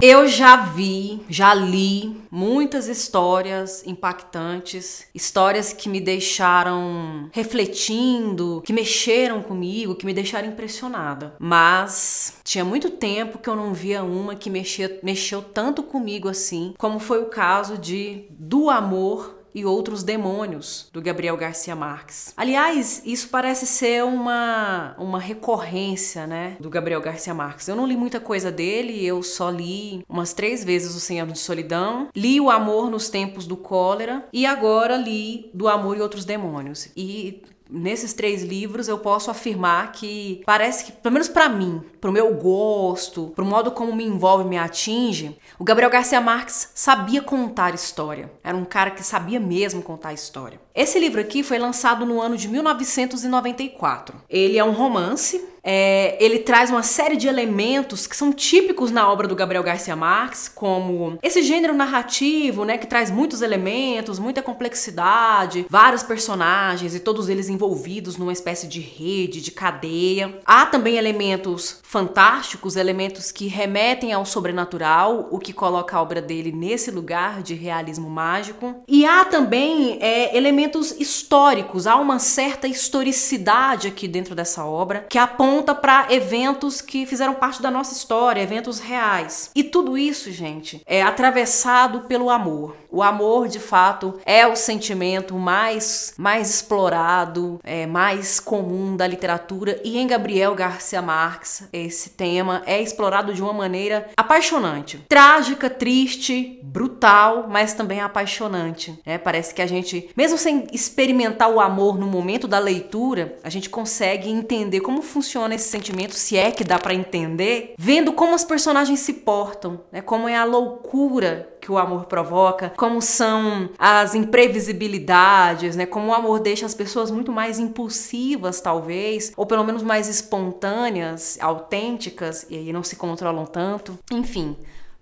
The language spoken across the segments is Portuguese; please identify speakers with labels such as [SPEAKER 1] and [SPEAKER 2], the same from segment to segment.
[SPEAKER 1] Eu já vi, já li muitas histórias impactantes, histórias que me deixaram refletindo, que mexeram comigo, que me deixaram impressionada. Mas tinha muito tempo que eu não via uma que mexia, mexeu tanto comigo assim, como foi o caso de Do Amor e Outros Demônios, do Gabriel Garcia Marques. Aliás, isso parece ser uma, uma recorrência, né, do Gabriel Garcia Marques. Eu não li muita coisa dele, eu só li umas três vezes O Anos de Solidão, li O Amor nos Tempos do Cólera e agora li Do Amor e Outros Demônios. E nesses três livros eu posso afirmar que parece que, pelo menos para mim, pro meu gosto, pro modo como me envolve me atinge, o Gabriel Garcia Marques sabia contar história. Era um cara que sabia mesmo contar história. Esse livro aqui foi lançado no ano de 1994. Ele é um romance é, ele traz uma série de elementos que são típicos na obra do Gabriel Garcia Marques, como esse gênero narrativo, né, que traz muitos elementos, muita complexidade, vários personagens e todos eles envolvidos numa espécie de rede, de cadeia. Há também elementos fantásticos, elementos que remetem ao sobrenatural, o que coloca a obra dele nesse lugar de realismo mágico. E há também é, elementos históricos, há uma certa historicidade aqui dentro dessa obra que aponta aponta para eventos que fizeram parte da nossa história, eventos reais. E tudo isso, gente, é atravessado pelo amor. O amor, de fato, é o sentimento mais, mais explorado, é, mais comum da literatura. E em Gabriel Garcia Marques, esse tema é explorado de uma maneira apaixonante. Trágica, triste, brutal, mas também apaixonante. É, parece que a gente, mesmo sem experimentar o amor no momento da leitura, a gente consegue entender como funciona esse sentimento, se é que dá para entender, vendo como os personagens se portam, né? como é a loucura que o amor provoca, como são as imprevisibilidades, né? Como o amor deixa as pessoas muito mais impulsivas, talvez, ou pelo menos mais espontâneas, autênticas, e aí não se controlam tanto. Enfim,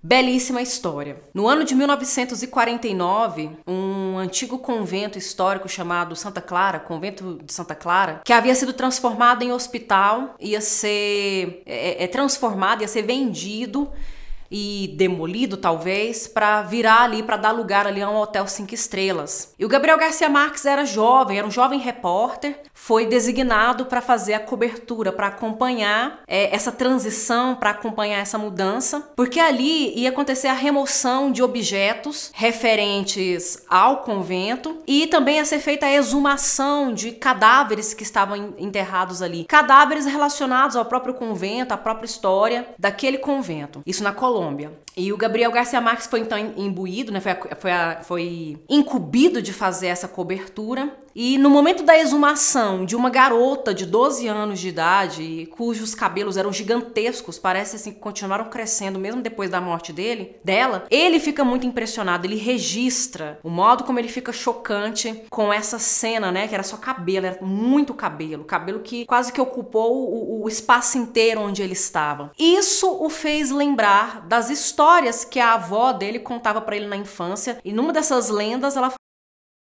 [SPEAKER 1] Belíssima história. No ano de 1949, um antigo convento histórico chamado Santa Clara, convento de Santa Clara, que havia sido transformado em hospital, ia ser é, é transformado, ia ser vendido e demolido talvez para virar ali para dar lugar ali a um hotel cinco estrelas. E o Gabriel Garcia Marques era jovem, era um jovem repórter, foi designado para fazer a cobertura, para acompanhar é, essa transição, para acompanhar essa mudança, porque ali ia acontecer a remoção de objetos referentes ao convento e também ia ser feita a exumação de cadáveres que estavam enterrados ali, cadáveres relacionados ao próprio convento, à própria história daquele convento. Isso na Colômbia Colômbia. E o Gabriel Garcia Marques foi então imbuído, né, foi, foi, foi incumbido de fazer essa cobertura. E no momento da exumação de uma garota de 12 anos de idade, cujos cabelos eram gigantescos, parece assim que continuaram crescendo mesmo depois da morte dele, dela, ele fica muito impressionado, ele registra o modo como ele fica chocante com essa cena, né, que era só cabelo, era muito cabelo, cabelo que quase que ocupou o, o espaço inteiro onde ele estava. Isso o fez lembrar das histórias que a avó dele contava para ele na infância, e numa dessas lendas ela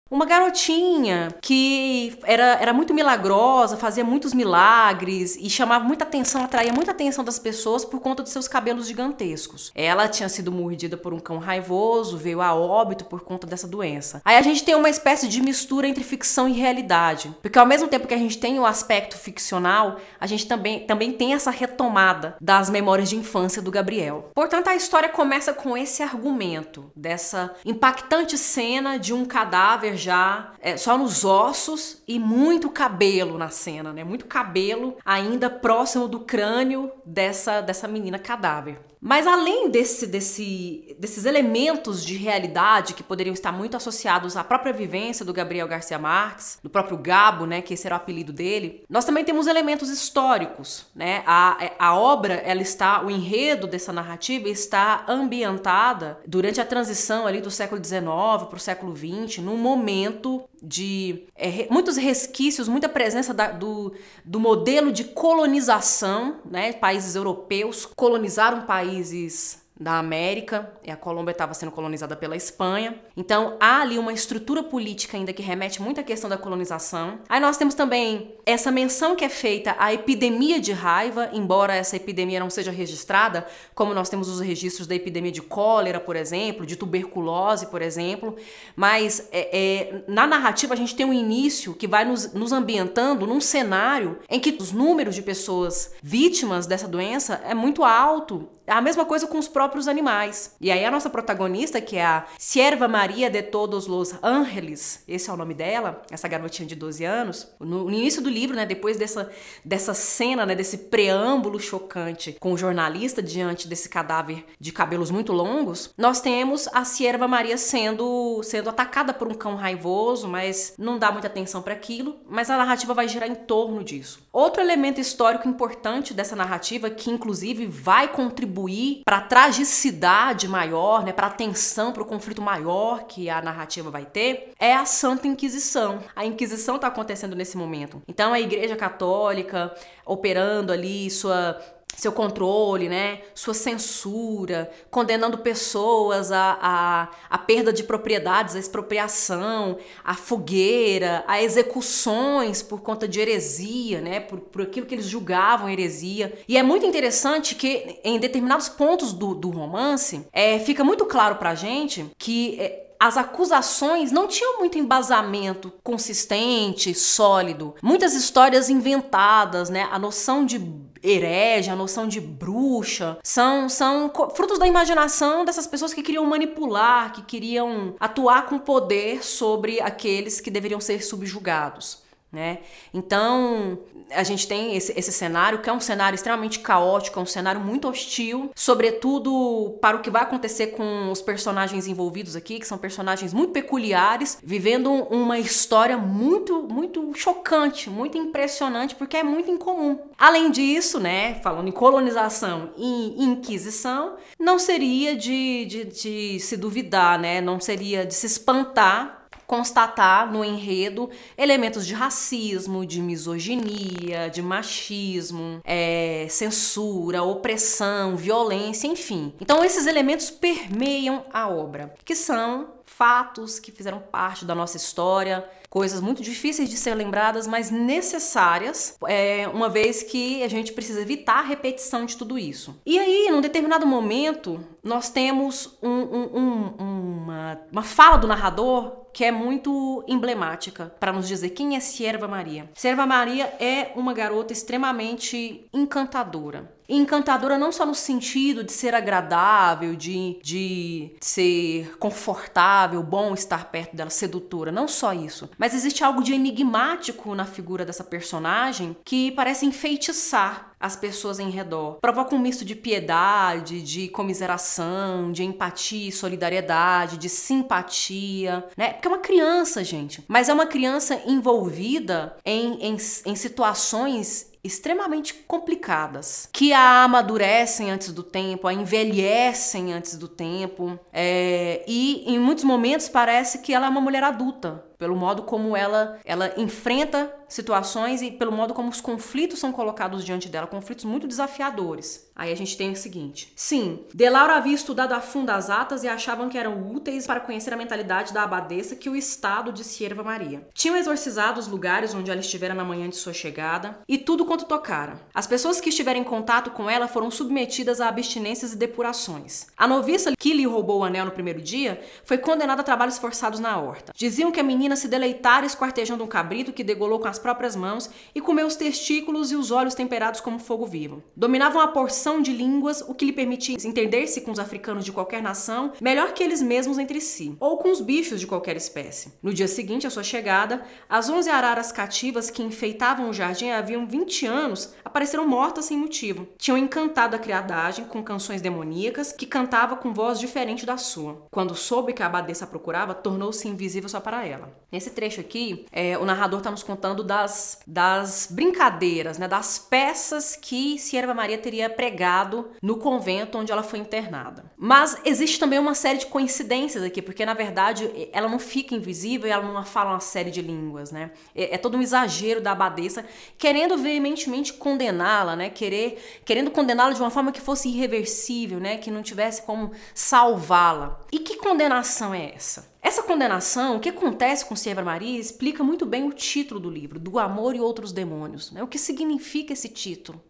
[SPEAKER 1] uma garotinha que era, era muito milagrosa, fazia muitos milagres e chamava muita atenção, atraía muita atenção das pessoas por conta de seus cabelos gigantescos. Ela tinha sido mordida por um cão raivoso, veio a óbito por conta dessa doença. Aí a gente tem uma espécie de mistura entre ficção e realidade, porque ao mesmo tempo que a gente tem o aspecto ficcional, a gente também, também tem essa retomada das memórias de infância do Gabriel. Portanto, a história começa com esse argumento, dessa impactante cena de um cadáver já é, só nos ossos e muito cabelo na cena, né? Muito cabelo ainda próximo do crânio dessa, dessa menina cadáver. Mas além desse, desse, desses elementos de realidade que poderiam estar muito associados à própria vivência do Gabriel Garcia Marques, do próprio Gabo, né, que esse era o apelido dele, nós também temos elementos históricos, né? A, a obra, ela está, o enredo dessa narrativa está ambientada durante a transição ali do século XIX para o século XX, num momento de é, muitos resquícios, muita presença da, do, do modelo de colonização, né? Países europeus colonizaram países da América, e a Colômbia estava sendo colonizada pela Espanha. Então há ali uma estrutura política ainda que remete muito à questão da colonização. Aí nós temos também essa menção que é feita à epidemia de raiva, embora essa epidemia não seja registrada, como nós temos os registros da epidemia de cólera, por exemplo, de tuberculose, por exemplo. Mas é, é, na narrativa a gente tem um início que vai nos, nos ambientando num cenário em que os números de pessoas vítimas dessa doença é muito alto. É a mesma coisa com os próprios animais. E aí a nossa protagonista, que é a Sierva Maria de Todos los Ángeles, esse é o nome dela, essa garotinha de 12 anos, no, início do livro, né, depois dessa, dessa cena, né, desse preâmbulo chocante com o jornalista diante desse cadáver de cabelos muito longos, nós temos a Sierva Maria sendo, sendo atacada por um cão raivoso, mas não dá muita atenção para aquilo, mas a narrativa vai girar em torno disso. Outro elemento histórico importante dessa narrativa, que inclusive vai contribuir contribuir para a tragicidade maior, né, para a tensão, para o conflito maior que a narrativa vai ter, é a Santa Inquisição. A Inquisição está acontecendo nesse momento. Então a Igreja Católica operando ali sua seu controle, né? Sua censura, condenando pessoas à, à, à perda de propriedades, à expropriação, à fogueira, a execuções por conta de heresia, né? Por, por aquilo que eles julgavam heresia. E é muito interessante que em determinados pontos do, do romance é, fica muito claro pra gente que é, as acusações não tinham muito embasamento consistente, sólido. Muitas histórias inventadas, né? A noção de herege, a noção de bruxa, são, são frutos da imaginação dessas pessoas que queriam manipular, que queriam atuar com poder sobre aqueles que deveriam ser subjugados. Né? Então, a gente tem esse, esse cenário que é um cenário extremamente caótico, é um cenário muito hostil, sobretudo para o que vai acontecer com os personagens envolvidos aqui, que são personagens muito peculiares, vivendo uma história muito, muito chocante, muito impressionante, porque é muito incomum. Além disso, né, falando em colonização e inquisição, não seria de, de, de se duvidar, né, não seria de se espantar constatar no enredo elementos de racismo, de misoginia, de machismo, é, censura, opressão, violência, enfim. Então esses elementos permeiam a obra, que são fatos que fizeram parte da nossa história, coisas muito difíceis de ser lembradas, mas necessárias, é, uma vez que a gente precisa evitar a repetição de tudo isso. E aí, num determinado momento, nós temos um, um, um, uma, uma fala do narrador que é muito emblemática para nos dizer quem é Sierva Maria. Sierva Maria é uma garota extremamente encantadora. Encantadora não só no sentido de ser agradável, de, de ser confortável, bom estar perto dela, sedutora, não só isso. Mas existe algo de enigmático na figura dessa personagem que parece enfeitiçar as pessoas em redor. Provoca um misto de piedade, de comiseração, de empatia solidariedade, de simpatia, né? Porque é uma criança, gente. Mas é uma criança envolvida em, em, em situações extremamente complicadas, que a amadurecem antes do tempo, a envelhecem antes do tempo, é, e em muitos momentos parece que ela é uma mulher adulta, pelo modo como ela, ela enfrenta situações e pelo modo como os conflitos são colocados diante dela, conflitos muito desafiadores. Aí a gente tem o seguinte: sim, De Laura havia estudado a fundo as atas e achavam que eram úteis para conhecer a mentalidade da abadesa que o estado de Sierva Maria. Tinham exorcizado os lugares onde ela estivera na manhã de sua chegada e tudo quanto tocara. As pessoas que estiveram em contato com ela foram submetidas a abstinências e depurações. A noviça que lhe roubou o anel no primeiro dia foi condenada a trabalhos forçados na horta. Diziam que a menina se deleitara esquartejando um cabrito que degolou com as próprias mãos e comeu os testículos e os olhos temperados como fogo vivo. Dominava uma porção de línguas, o que lhe permitia entender-se com os africanos de qualquer nação melhor que eles mesmos entre si, ou com os bichos de qualquer espécie. No dia seguinte à sua chegada, as onze araras cativas que enfeitavam o jardim haviam 20 anos apareceram mortas sem motivo. Tinham encantado a criadagem com canções demoníacas que cantava com voz diferente da sua. Quando soube que a abadesa procurava, tornou-se invisível só para ela. Nesse trecho aqui, é, o narrador está nos contando das, das brincadeiras, né, das peças que Sierva Maria teria pregado no convento onde ela foi internada. Mas existe também uma série de coincidências aqui, porque na verdade ela não fica invisível e ela não fala uma série de línguas, né? É, é todo um exagero da abadesa querendo veementemente condená-la, né? Querer, querendo condená-la de uma forma que fosse irreversível, né? Que não tivesse como salvá-la. E que condenação é essa? Essa condenação, o que acontece com Sierra Maria, explica muito bem o título do livro, Do Amor e Outros Demônios. Né? O que significa esse título?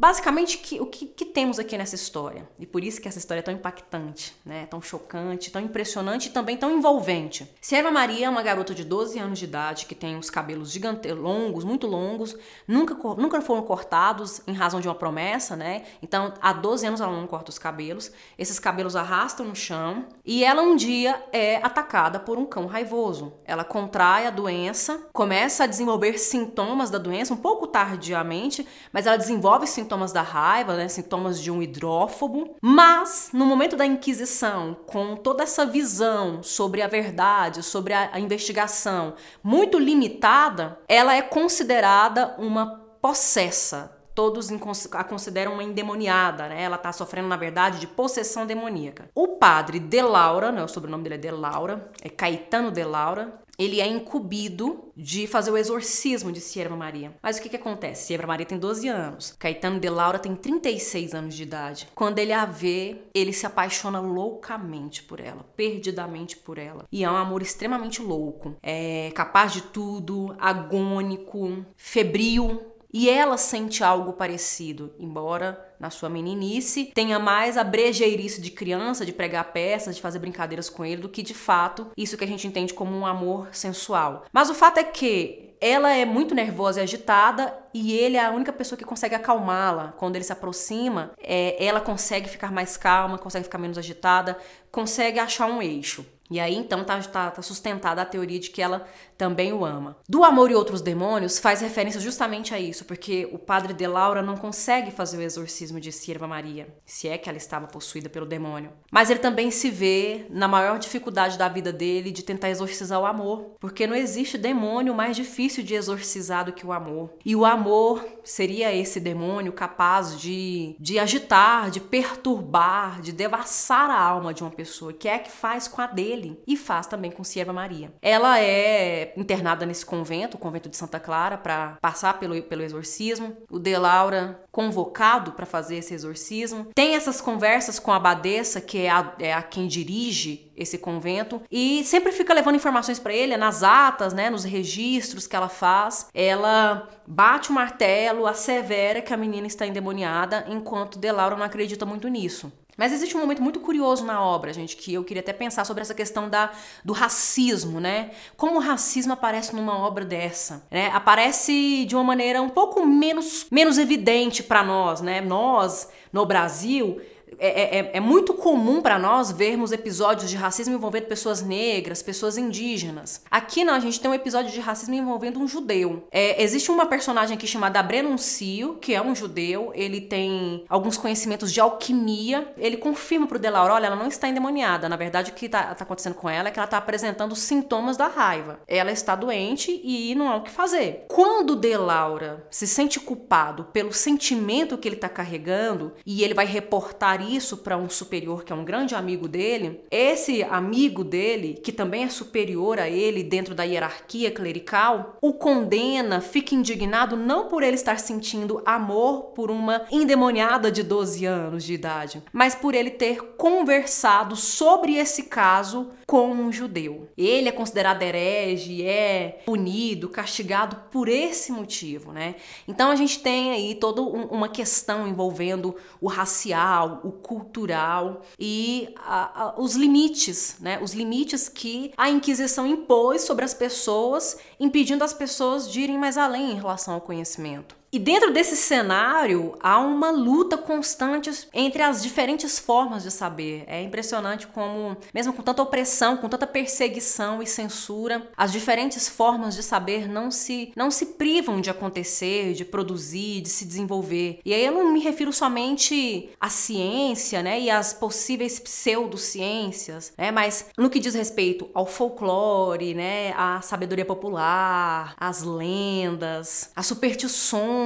[SPEAKER 1] Basicamente, que, o que, que, temos aqui nessa história? E por isso que essa história é tão impactante, né? tão chocante, tão impressionante e também tão envolvente. Sierva Maria é uma garota de 12 anos de idade que tem os cabelos gigantes, longos, muito longos, nunca, nunca foram cortados em razão de uma promessa, né? Então, há 12 anos ela não corta os cabelos, esses cabelos arrastam no chão e ela um dia é atacada por um cão raivoso. Ela contrai a doença, começa a desenvolver sintomas da doença um pouco tardiamente, mas ela desenvolve sintomas sintomas da raiva, né, sintomas de um hidrófobo, mas no momento da Inquisição, com toda essa visão sobre a verdade, sobre a, a investigação muito limitada, ela é considerada uma possessa, todos a consideram uma endemoniada, né? Ela está sofrendo, na verdade, de possessão demoníaca. O padre De Laura, né? o sobrenome dele é De Laura, é Caetano De Laura, ele é incumbido de fazer o exorcismo de Sierra Maria. Mas o que, que acontece? Sierra Maria tem 12 anos, Caetano de Laura tem 36 anos de idade. Quando ele a vê, ele se apaixona loucamente por ela, perdidamente por ela. E é um amor extremamente louco. É capaz de tudo, agônico, febril, e ela sente algo parecido, embora na sua meninice tenha mais a brejeirice de criança, de pregar peças, de fazer brincadeiras com ele, do que de fato isso que a gente entende como um amor sensual. Mas o fato é que ela é muito nervosa e agitada e ele é a única pessoa que consegue acalmá-la. Quando ele se aproxima, é, ela consegue ficar mais calma, consegue ficar menos agitada, consegue achar um eixo. E aí então tá, tá, tá, sustentada a teoria de que ela também o ama. Do Amor e Outros Demônios faz referência justamente a isso, porque o padre de Laura não consegue fazer o exorcismo de Sierva Maria, se é que ela estava possuída pelo demônio. Mas ele também se vê na maior dificuldade da vida dele de tentar exorcizar o amor, porque não existe demônio mais difícil de exorcizar do que o amor. E o amor seria esse demônio capaz de, de agitar, de perturbar, de devassar a alma de uma pessoa, que é que faz com a dele e faz também com Sierva Maria. Ela é internada nesse convento, o convento de Santa Clara, para passar pelo, pelo exorcismo. O De Laura convocado para fazer esse exorcismo. Tem essas conversas com a abadesa, que é a, é a quem dirige esse convento, e sempre fica levando informações para ele, é nas atas, né, nos registros que ela faz. Ela bate o martelo, assevera que a menina está endemoniada, enquanto De Laura não acredita muito nisso. Mas existe um momento muito curioso na obra, gente, que eu queria até pensar sobre essa questão da, do racismo, né? Como o racismo aparece numa obra dessa, né? Aparece de uma maneira um pouco menos, menos evidente para nós, né? Nós, no Brasil, é, é, é, é muito comum para nós vermos episódios de racismo envolvendo pessoas negras, pessoas indígenas. Aqui não, a gente tem um episódio de racismo envolvendo um judeu. É, existe uma personagem aqui chamada Brenuncio, que é um judeu, ele tem alguns conhecimentos de alquimia. Ele confirma pro Delaura, olha, ela não está endemoniada. Na verdade, o que está tá acontecendo com ela é que ela está apresentando sintomas da raiva. Ela está doente e não há o que fazer. Quando Delaura se sente culpado pelo sentimento que ele está carregando e ele vai reportar isso para um superior que é um grande amigo dele, esse amigo dele, que também é superior a ele dentro da hierarquia clerical, o condena, fica indignado não por ele estar sentindo amor por uma endemoniada de 12 anos de idade, mas por ele ter conversado sobre esse caso com um judeu. Ele é considerado herege, é punido, castigado por esse motivo, né? Então a gente tem aí toda uma questão envolvendo o racial, o cultural e a, a, os limites, né? Os limites que a Inquisição impôs sobre as pessoas, impedindo as pessoas de irem mais além em relação ao conhecimento. E dentro desse cenário há uma luta constante entre as diferentes formas de saber. É impressionante como, mesmo com tanta opressão, com tanta perseguição e censura, as diferentes formas de saber não se não se privam de acontecer, de produzir, de se desenvolver. E aí eu não me refiro somente à ciência, né, e às possíveis pseudociências, né, mas no que diz respeito ao folclore, né, à sabedoria popular, às lendas, às superstições,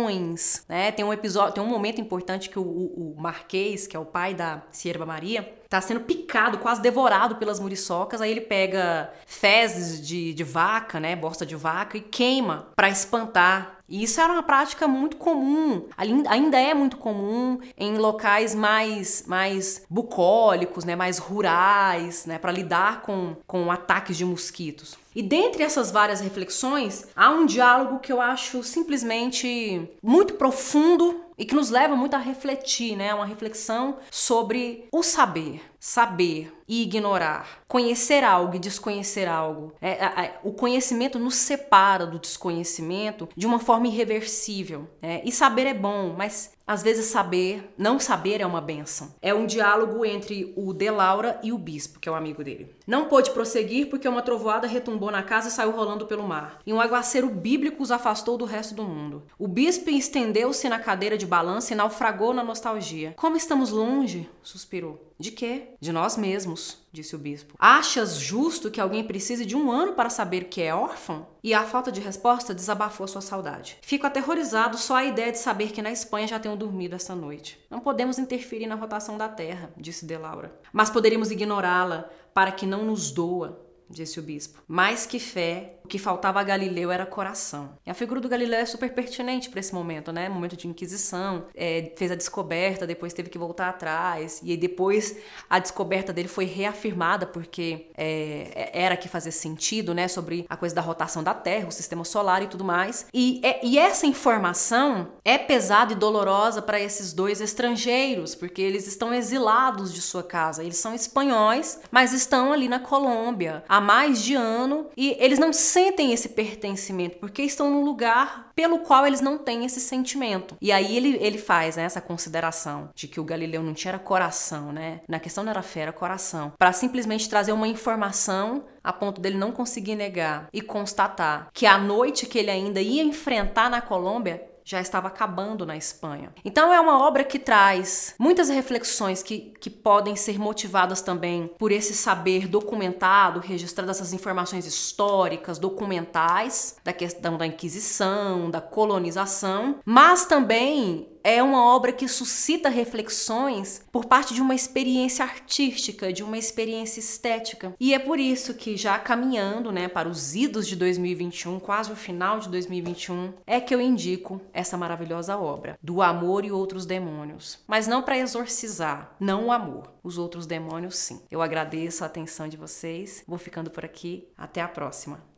[SPEAKER 1] né? Tem um episódio, tem um momento importante que o, o, o Marquês, que é o pai da Sierva Maria, tá sendo picado, quase devorado pelas muriçocas. Aí ele pega fezes de, de vaca, né, bosta de vaca, e queima para espantar. E isso era uma prática muito comum, ainda é muito comum em locais mais, mais bucólicos, né, mais rurais, né, para lidar com, com ataques de mosquitos. E dentre essas várias reflexões, há um diálogo que eu acho simplesmente muito profundo e que nos leva muito a refletir, né? Uma reflexão sobre o saber, saber e ignorar, conhecer algo e desconhecer algo. É, é, o conhecimento nos separa do desconhecimento de uma forma irreversível. Né? E saber é bom, mas às vezes saber, não saber é uma benção. É um diálogo entre o De Laura e o bispo, que é o amigo dele. Não pôde prosseguir porque uma trovoada retumbou na casa e saiu rolando pelo mar. E um aguaceiro bíblico os afastou do resto do mundo. O bispo estendeu-se na cadeira de balanço e naufragou na nostalgia. Como estamos longe, suspirou. De quê? De nós mesmos, disse o bispo. Achas justo que alguém precise de um ano para saber que é órfão? E a falta de resposta desabafou sua saudade. Fico aterrorizado só a ideia de saber que na Espanha já tenho dormido esta noite. Não podemos interferir na rotação da Terra, disse De Laura. Mas poderíamos ignorá-la para que não nos doa, disse o bispo. Mais que fé, o que faltava a Galileu era coração. E a figura do Galileu é super pertinente para esse momento, né? Momento de inquisição, é, fez a descoberta, depois teve que voltar atrás, e depois a descoberta dele foi reafirmada porque é, era que fazia sentido, né? Sobre a coisa da rotação da Terra, o sistema solar e tudo mais. E, é, e essa informação é pesada e dolorosa para esses dois estrangeiros, porque eles estão exilados de sua casa. Eles são espanhóis, mas estão ali na Colômbia há mais de ano e eles não sentem esse pertencimento, porque estão num lugar pelo qual eles não têm esse sentimento. E aí ele, ele faz né, essa consideração de que o Galileu não tinha coração, né? Na questão não era fé, era coração. Para simplesmente trazer uma informação a ponto dele não conseguir negar e constatar que a noite que ele ainda ia enfrentar na Colômbia já estava acabando na Espanha. Então é uma obra que traz muitas reflexões que, que podem ser motivadas também por esse saber documentado, registrado essas informações históricas, documentais da questão da Inquisição, da colonização, mas também é uma obra que suscita reflexões por parte de uma experiência artística, de uma experiência estética. E é por isso que já caminhando, né, para os idos de 2021, quase o final de 2021, é que eu indico essa maravilhosa obra, Do Amor e Outros Demônios. Mas não para exorcizar, não o amor. Os outros demônios, sim. Eu agradeço a atenção de vocês. Vou ficando por aqui. Até a próxima.